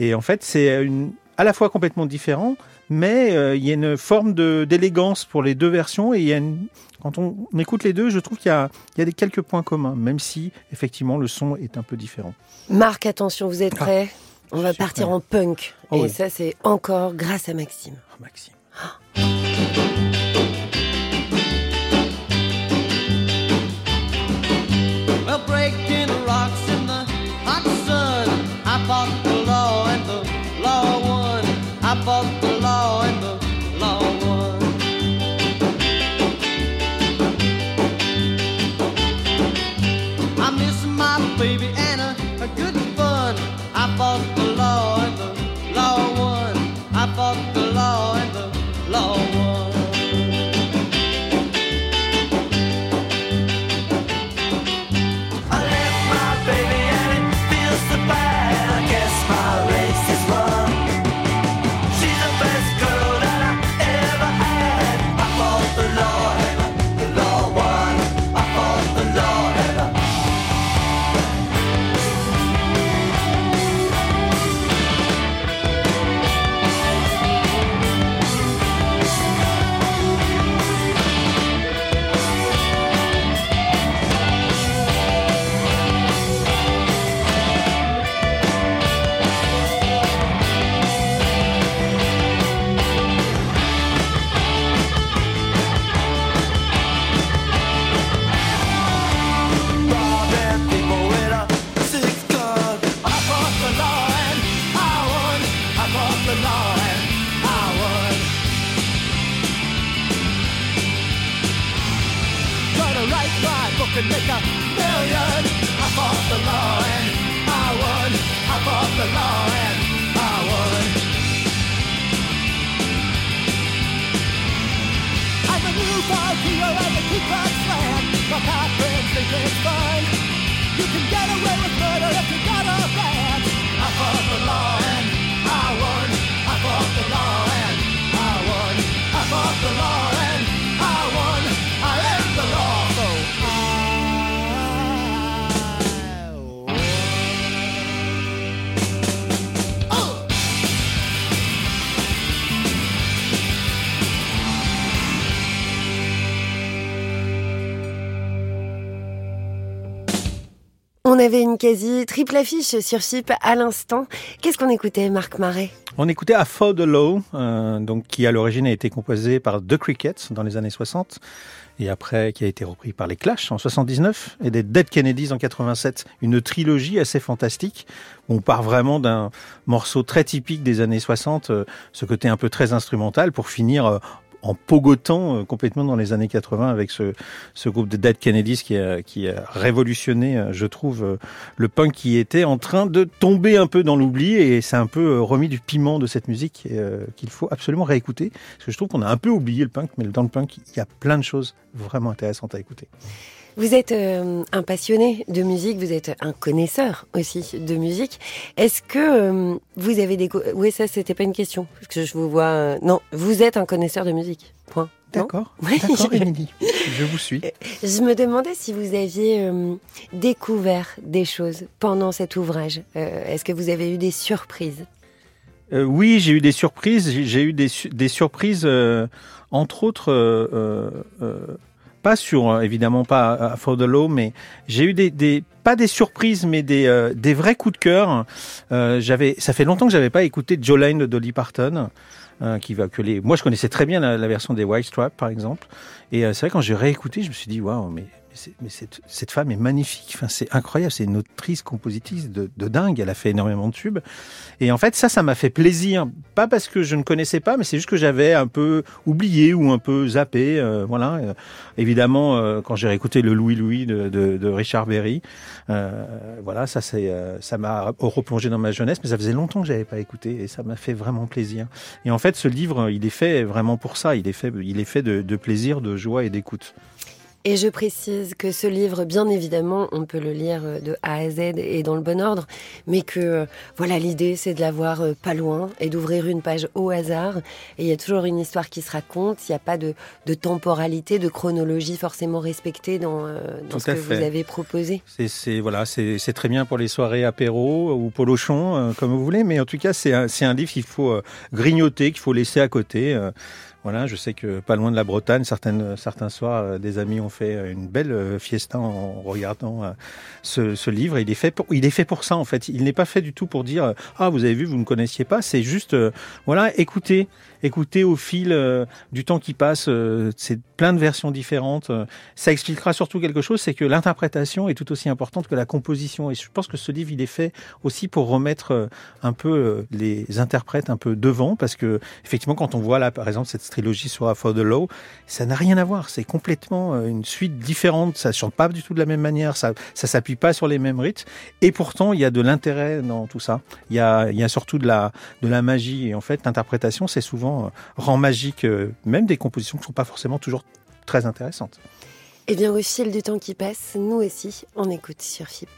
Et en fait, c'est une, à la fois complètement différent, mais euh, il y a une forme d'élégance pour les deux versions. Et il y a une, quand on, on écoute les deux, je trouve qu'il y a, y a des quelques points communs, même si effectivement le son est un peu différent. Marc, attention, vous êtes prêts? On va partir en punk. Oh Et oui. ça, c'est encore grâce à Maxime. Oh, Maxime. Well, On avait une quasi triple affiche sur Chip à l'instant. Qu'est-ce qu'on écoutait, Marc Marais? On écoutait A For the Law, euh, donc qui à l'origine a été composé par The Crickets dans les années 60 et après qui a été repris par les Clash en 79 et des Dead Kennedys en 87. Une trilogie assez fantastique. On part vraiment d'un morceau très typique des années 60, euh, ce côté un peu très instrumental pour finir euh, en pogotant euh, complètement dans les années 80 avec ce, ce groupe de Dead Kennedys qui a, qui a révolutionné, euh, je trouve, euh, le punk qui était en train de tomber un peu dans l'oubli et c'est un peu remis du piment de cette musique qu'il faut absolument réécouter parce que je trouve qu'on a un peu oublié le punk mais dans le punk il y a plein de choses vraiment intéressantes à écouter. Vous êtes euh, un passionné de musique, vous êtes un connaisseur aussi de musique. Est-ce que euh, vous avez des... Oui, ça, c'était pas une question. Parce que je vous vois... euh, Non, vous êtes un connaisseur de musique. Point. D'accord, Oui. d'accord Émilie, je vous suis. Je me demandais si vous aviez découvert des choses pendant cet ouvrage. Est-ce que vous avez eu des surprises? Euh, oui, j'ai eu des surprises. J'ai- eu des, su- des surprises, euh, entre autres, euh, pas sur, euh, évidemment pas à For the Law, mais j'ai eu des, des, pas des surprises, mais des, euh, des vrais coups de cœur. Euh, j'avais, ça fait longtemps que j'avais pas écouté Jolene de Dolly Parton. euh, qui va que les... Moi, je connaissais très bien la, la version des White Stripes, par exemple. Et euh, c'est vrai, quand j'ai réécouté, je me suis dit, waouh, mais, mais cette, cette femme est magnifique. Enfin, c'est incroyable. C'est une autrice, compositrice de, de dingue. Elle a fait énormément de tubes. Et en fait, ça, ça m'a fait plaisir. Pas parce que je ne connaissais pas, mais c'est juste que j'avais un peu oublié ou un peu zappé. euh, voilà. Euh, évidemment, euh, quand j'ai réécouté le Louis Louis de, de, de Richard Berry, Euh, voilà, ça c'est, euh, ça m'a replongé dans ma jeunesse, mais ça faisait longtemps que j'avais pas écouté et ça m'a fait vraiment plaisir. Et en fait, ce livre, il est fait vraiment pour ça. Il est fait, il est fait de, de plaisir, de joie et d'écoute. Et je précise que ce livre, bien évidemment, on peut le lire euh, de A à Z et dans le bon ordre, mais que euh, voilà, l'idée c'est de l'avoir euh, pas loin et d'ouvrir une page au hasard. Et il y a toujours une histoire qui se raconte. Il n'y a pas de, de temporalité, de chronologie forcément respectée dans, ce que fait. vous avez proposé. C'est, voilà, c'est, très bien pour les soirées apéro ou polochon, comme vous voulez. Mais en tout cas, c'est un, livre qu'il faut grignoter, qu'il faut laisser à côté. Voilà, je sais que pas loin de la Bretagne, certaines, certains soirs, euh, des amis ont fait euh, une belle euh, fiesta en regardant ce, ce livre. Il est fait pour, il est fait pour ça en fait. Il n'est pas fait du tout pour dire ah vous avez vu, vous ne connaissiez pas. C'est juste voilà, écoutez, écoutez au fil du temps qui passe. c'est plein de versions différentes. ça expliquera surtout quelque chose, c'est que l'interprétation est tout aussi importante que la composition. Et je pense que ce livre, il est fait aussi pour remettre un peu les interprètes un peu devant, parce que effectivement, quand on voit là, par exemple, cette trilogie sur For the Law, ça n'a rien à voir. C'est complètement euh, une suite différente. Ça chante pas du tout de la même manière. Ça, ça s'appuie pas sur les mêmes rythmes. Et pourtant, il y a de l'intérêt dans tout ça. Il y a, il y a surtout de la, de la magie. Et en fait, l'interprétation, c'est souvent euh, rend magique euh, même des compositions qui sont pas forcément toujours très intéressantes. Et bien au fil du temps qui passe, nous aussi, on écoute sur FIP.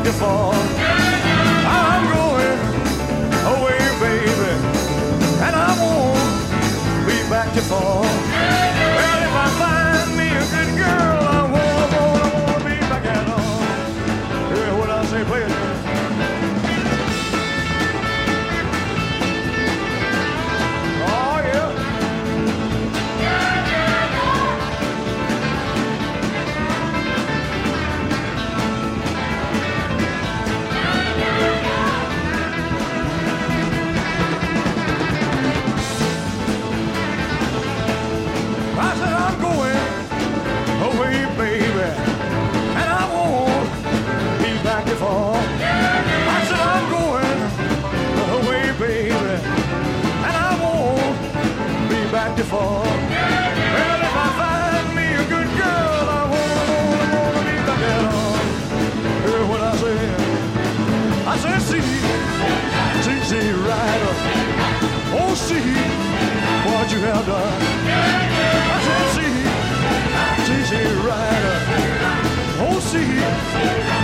wonderful. See, rider. Oh, see what you have done. I said, see, see, rider. Oh, see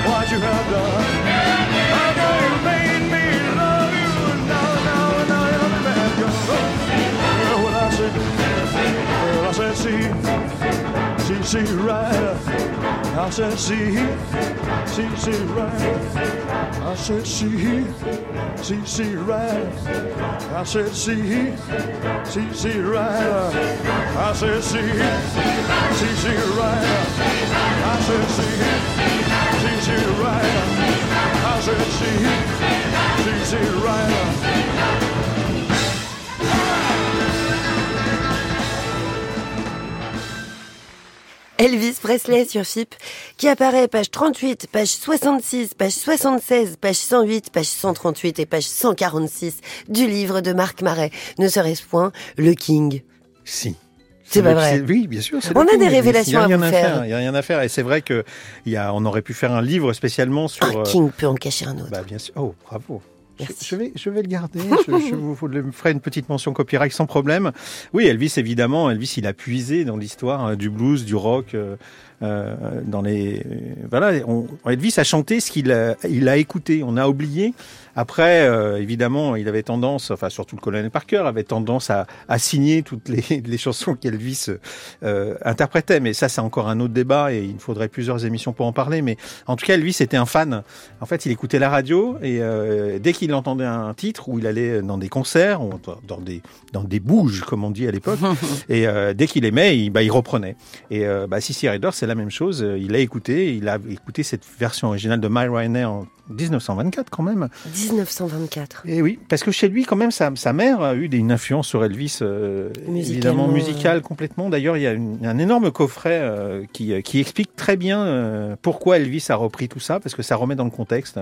what you have done. I know you made me love you. Now, now, now girl. Well, I said, well, I said, see, see, see, rider. I said, see, see, see, rider. I said, see, see, rider. I said, see, see. I said, see, see. I said, see, see. I said, see, see. Elvis Presley sur FIP, qui apparaît page 38, page 66, page 76, page 108, page 138 et page 146 du livre de Marc Marais. Ne serait-ce point le King? Si. C'est pas vrai. Oui, bien sûr. On a King, des révélations il y a à vous faire. Il y a rien à faire. Et c'est vrai que il y a, on aurait pu faire un livre spécialement sur. Un euh, King peut en cacher un autre. Bah, bien sûr. Oh, bravo. Je, Merci. je vais, je vais le garder. je, je vous, ferai une petite mention copyright sans problème. Oui, Elvis, évidemment. Elvis, il a puisé dans l'histoire euh, du blues, du rock, euh, euh, dans les. euh, Voilà. On, Elvis a chanté ce qu'il a, il a écouté. On a oublié. Après, euh, évidemment, il avait tendance, enfin surtout le colonel Parker, avait tendance à, à signer toutes les, les chansons qu'Elvis euh, interprétait. Mais ça, c'est encore un autre débat et il faudrait plusieurs émissions pour en parler. Mais en tout cas, Elvis était un fan. En fait, il écoutait la radio et euh, dès qu'il entendait un titre où il allait dans des concerts, ou dans des dans des bouges comme on dit à l'époque, et euh, dès qu'il aimait, il, bah, il reprenait. Et euh, bah, Sissy Rider, c'est la même chose. Il a écouté, il a écouté cette version originale de My Ryanair en 1924 quand même. 1924. Et oui, parce que chez lui, quand même, sa, sa mère a eu une influence sur Elvis, euh, évidemment musicale complètement. D'ailleurs, il y a une- un énorme coffret euh, qui, euh, qui explique très bien euh, pourquoi Elvis a repris tout ça, parce que ça remet dans le contexte.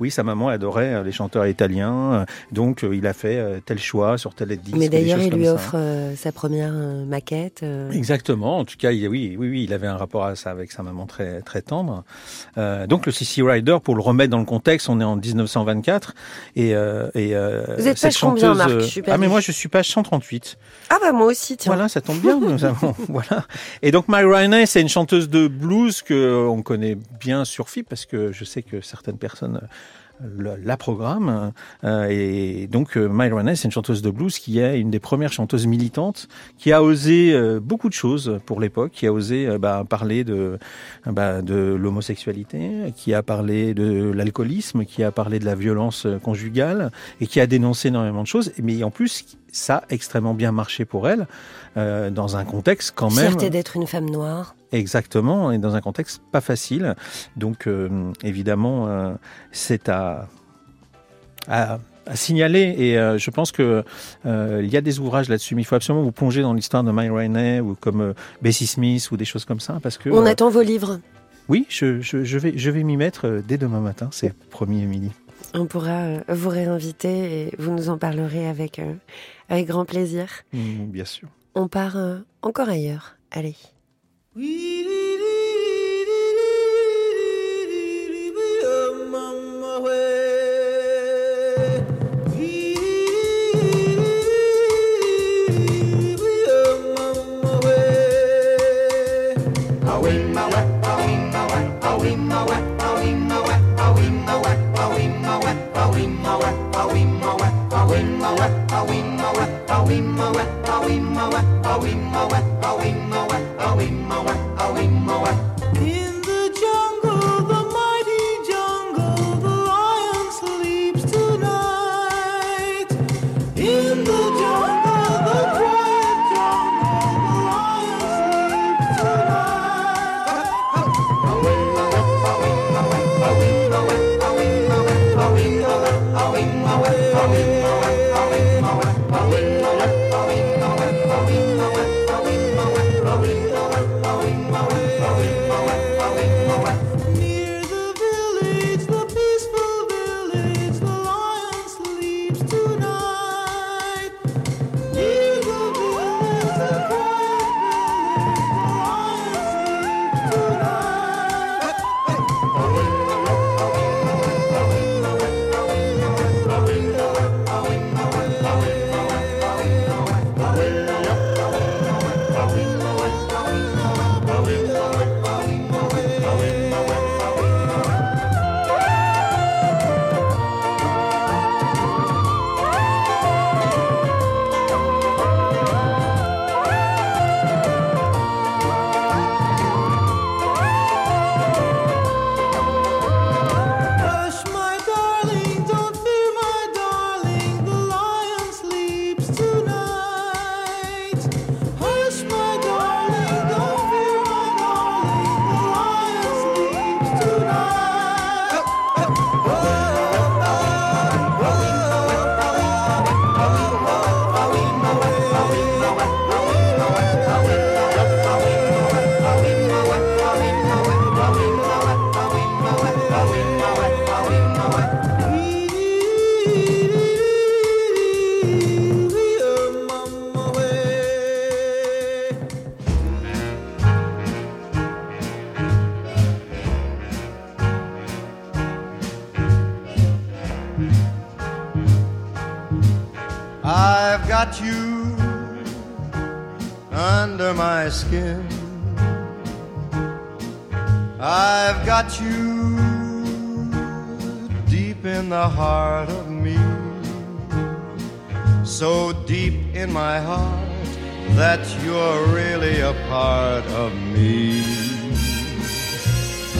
Oui, sa maman adorait les chanteurs italiens, donc il a fait tel choix sur tel disque. Mais d'ailleurs, il lui offre sa première maquette. Exactement. En tout cas, il, oui, oui, oui, il avait un rapport à ça avec sa maman très, très tendre. Donc le CC Rider, pour le remettre dans le contexte, on est en 1924 et, euh, et euh, Vous êtes cette page combien, chanteuse, Marc euh, Je suis Ah mais moi je suis page 138. Ah bah moi aussi, tiens. Voilà, ça tombe bien. Nous avons voilà. Et donc My Ryan, c'est une chanteuse de blues que on connaît bien sur FIP parce que je sais que certaines personnes la programme. Euh, et donc, euh, Renee, c'est une chanteuse de blues qui est une des premières chanteuses militantes, qui a osé euh, beaucoup de choses pour l'époque, qui a osé euh, bah, parler de, bah, de l'homosexualité, qui a parlé de l'alcoolisme, qui a parlé de la violence conjugale, et qui a dénoncé énormément de choses. Mais en plus, ça a extrêmement bien marché pour elle, dans un contexte quand même... Fierté d'être une femme noire. Exactement, et dans un contexte pas facile. Donc, euh, évidemment, euh, c'est à, à, à signaler. Et euh, je pense que euh, il y a des ouvrages là-dessus, mais il faut absolument vous plonger dans l'histoire de My Rainey ou comme Bessie Smith ou des choses comme ça, parce que On attend vos livres. oui, je, je, je vais je vais m'y mettre dès demain matin. C'est promis, Émilie. On pourra vous réinviter et vous nous en parlerez avec, avec grand plaisir. Mm, bien sûr. On part encore ailleurs. Allez. I'll win wee way awimowe wee awimowe awimowe wee awimowe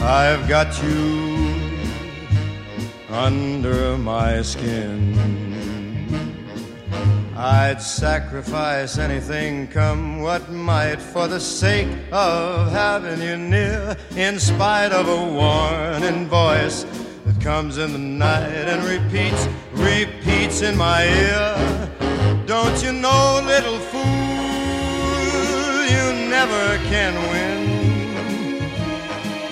I've got you under my skin? I'd sacrifice anything, come what might, for the sake of having you near, in spite of a warning voice that comes in the night and repeats, repeats in my ear. Don't you know, little fool, you never can win.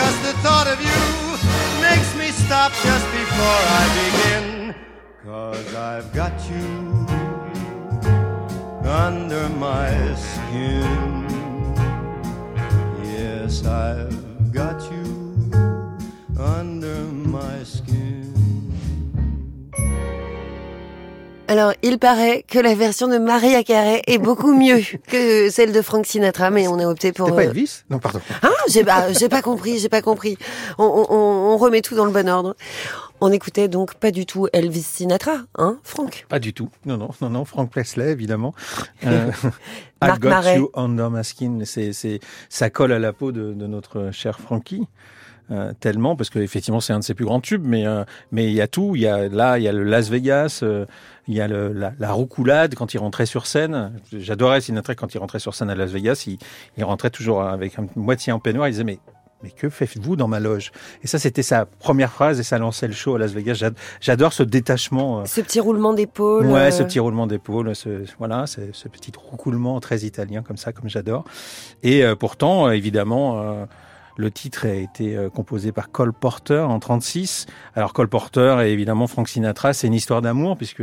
just the thought of you makes me stop just before I begin. Cause I've got you under my skin. Yes, I've got you under my skin. Alors, il paraît que la version de Maria Carey est beaucoup mieux que celle de Frank Sinatra, mais on a opté pour. Pas euh, Elvis? Non, pardon. Ah, j'ai pas, pas compris, j'ai pas compris. On, on- on remet tout dans le bon ordre. On écoutait donc pas du tout Elvis Sinatra, hein, Franck Pas du tout. Non, non, non, non. Frank Presley, évidemment. Euh, I've Marc got Marais. you under my skin. C'est, c'est, ça colle à la peau de, de notre cher Frankie. Euh, tellement parce que effectivement c'est un de ses plus grands tubes mais euh, mais il y a tout il y a là il y a le Las Vegas euh, il y a le, la, la roucoulade quand il rentrait sur scène j'adorais Sinatra quand il rentrait sur scène à Las Vegas il, il rentrait toujours avec une moitié en peignoir il disait mais mais que faites-vous dans ma loge? Et ça, c'était sa première phrase et ça lançait le show à Las Vegas. J'ad- J'adore ce détachement. Ce petit roulement d'épaule. Ouais, euh, ce petit roulement d'épaule, ce, voilà, ce, ce petit roucoulement très italien comme ça, comme j'adore. Et euh, pourtant, évidemment, euh, le titre a été euh, composé par Cole Porter en 36. Alors Cole Porter et évidemment Frank Sinatra, c'est une histoire d'amour puisque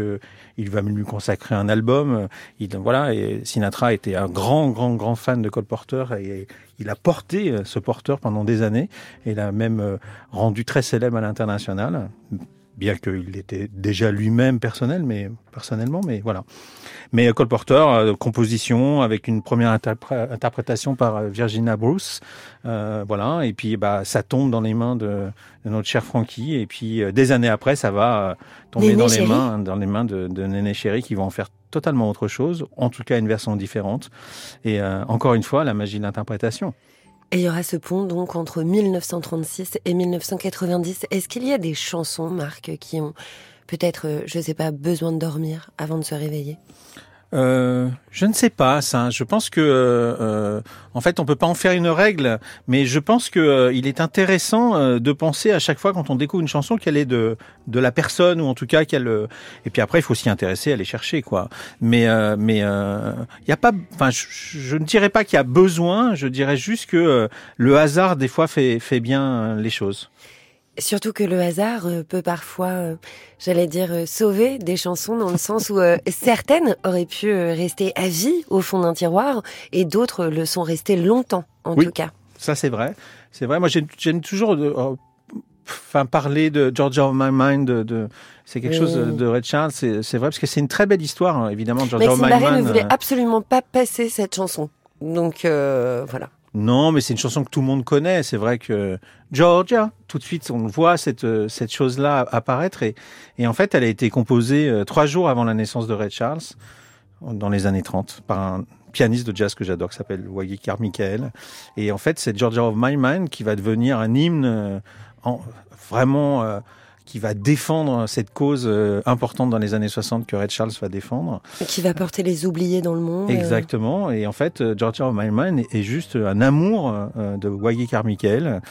il va lui consacrer un album. Il, voilà, Sinatra était un grand, grand, grand fan de Cole Porter et il a porté euh, ce porteur pendant des années et l'a même euh, rendu très célèbre à l'international bien qu'il était déjà lui-même personnel, mais personnellement, mais voilà. Mais Cole Porter, euh, composition avec une première interpré- interprétation par euh, Virginia Bruce, euh, voilà. Et puis bah ça tombe dans les mains de, de notre cher Frankie. Et puis euh, des années après, ça va tomber Néné dans les mains, dans les mains de, de Néné Chéri, qui va en faire totalement autre chose, en tout cas une version différente. Et encore une fois, la magie de l'interprétation. Et il y aura ce pont donc entre 1936 et 1990. Est-ce qu'il y a des chansons, Marc, qui ont peut-être, euh, je sais pas, besoin de dormir avant de se réveiller? Euh, je ne sais pas ça. Je pense que, euh, en fait, on peut pas en faire une règle, mais je pense que euh, il est intéressant euh, de penser à chaque fois quand on découvre une chanson qu'elle est de de la personne ou en tout cas qu'elle. euh, Et puis après, il faut s'y intéresser, aller chercher quoi. Mais euh, mais il y a pas. Enfin, je, je ne dirais pas qu'il y a besoin. Je dirais juste que euh, le hasard des fois fait fait bien euh, les choses. Surtout que le hasard euh, peut parfois, euh, j'allais dire, euh, sauver des chansons dans le sens où certaines auraient pu rester à vie au fond d'un tiroir et d'autres le sont restées longtemps, en Oui. tout cas. Ça, c'est vrai. C'est vrai. Moi, j'aime toujours de, euh, enfin, parler de Georgia of My Mind. De, de- c'est quelque Oui. chose de Red Charles. C'est vrai parce que c'est une très belle histoire, hein, évidemment. Georgia of Maxime My Barré ne Mind. voulait absolument pas passer cette chanson. Donc euh, voilà. Non, mais c'est une chanson que tout le monde connaît. C'est vrai que Georgia, tout de suite, on voit cette euh, cette chose-là apparaître et en fait, elle a été composée euh, trois jours avant la naissance de Ray Charles, dans les années 30, par un pianiste de jazz que j'adore, qui s'appelle Waggy Carmichael. Et en fait, c'est Georgia of My Mind qui va devenir un hymne euh, en- vraiment qui va défendre cette cause euh, importante dans les années 60 que Red Charles va défendre. Qui va porter les oubliés dans le monde. euh, Exactement. Et en fait, euh, Georgia Mind est, juste un amour euh, de Wayne Carmichael,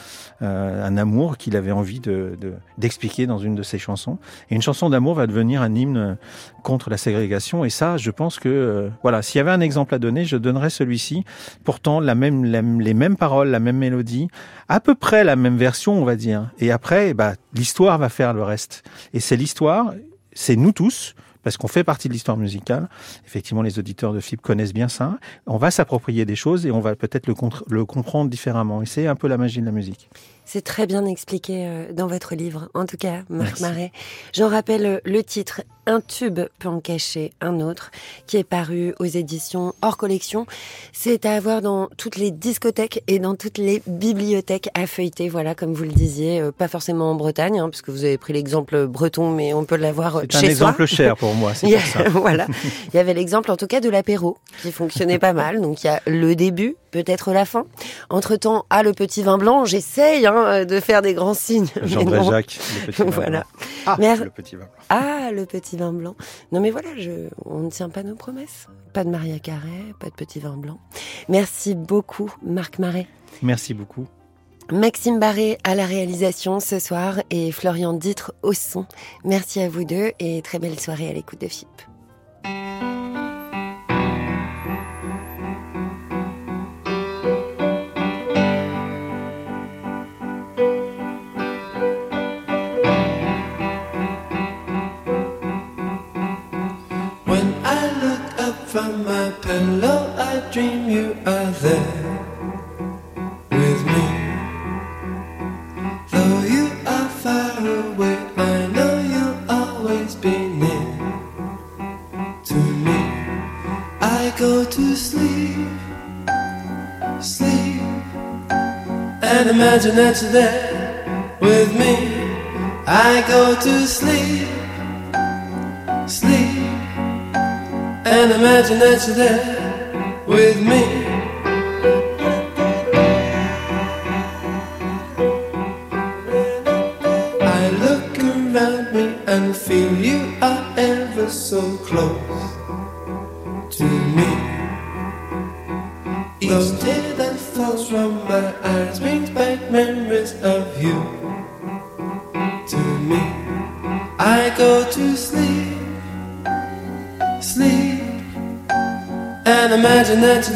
euh, un amour qu'il avait envie de de- d'expliquer dans une de ses chansons. Et une chanson d'amour va devenir un hymne contre la ségrégation. Et ça, je pense que euh, voilà, s'il y avait un exemple à donner, je donnerais celui-ci. Pourtant, la même, la- les mêmes paroles, la même mélodie, à peu près la même version, on va dire. Et après, bah, l'histoire va faire le reste. Et c'est l'histoire, c'est nous tous, parce qu'on fait partie de l'histoire musicale. Effectivement, les auditeurs de FIP connaissent bien ça. On va s'approprier des choses et on va peut-être le, le comprendre différemment. Et c'est un peu la magie de la musique. C'est très bien expliqué euh, dans votre livre, en tout cas, Marc Merci. Marais. J'en rappelle euh, le titre Un tube peut en cacher un autre, qui est paru aux éditions hors collection. C'est à avoir dans toutes les discothèques et dans toutes les bibliothèques à feuilleter. Voilà, comme vous le disiez, euh, pas forcément en Bretagne, hein, puisque vous avez pris l'exemple breton, mais on peut l'avoir euh, C'est un chez soi. exemple cher pour moi, c'est ça. voilà. Il y avait l'exemple, en tout cas, de l'apéro, qui fonctionnait pas mal. Donc, il y a le début, peut-être la fin. Entre-temps, ah, le petit vin blanc, j'essaye hein, de faire des grands signes. mais Jean-André non. Jacques, le petit vin voilà. blanc. Ah, Mer- le petit vin blanc. Ah, le petit vin blanc. Non, mais voilà, je... on ne tient pas nos promesses. Pas de Maria Carré, pas de petit vin blanc. Merci beaucoup, Marc Marais. Merci beaucoup. Maxime Barré à la réalisation ce soir et Florian Ditre au son. Merci à vous deux et très belle soirée à l'écoute de FIP. Imagine that you're there with me. I go to sleep sleep and imagine that you're there with me.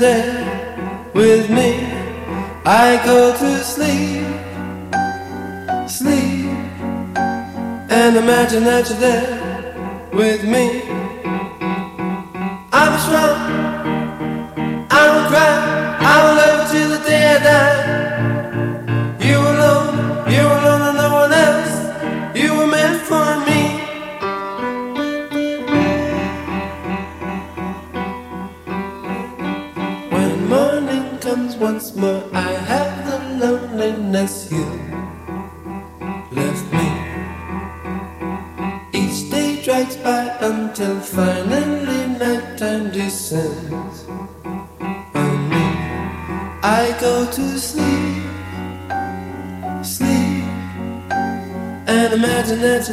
There with me. I go to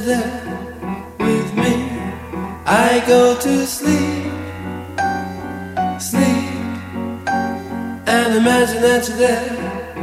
there with me. I go to sleep, sleep, and imagine that you're there.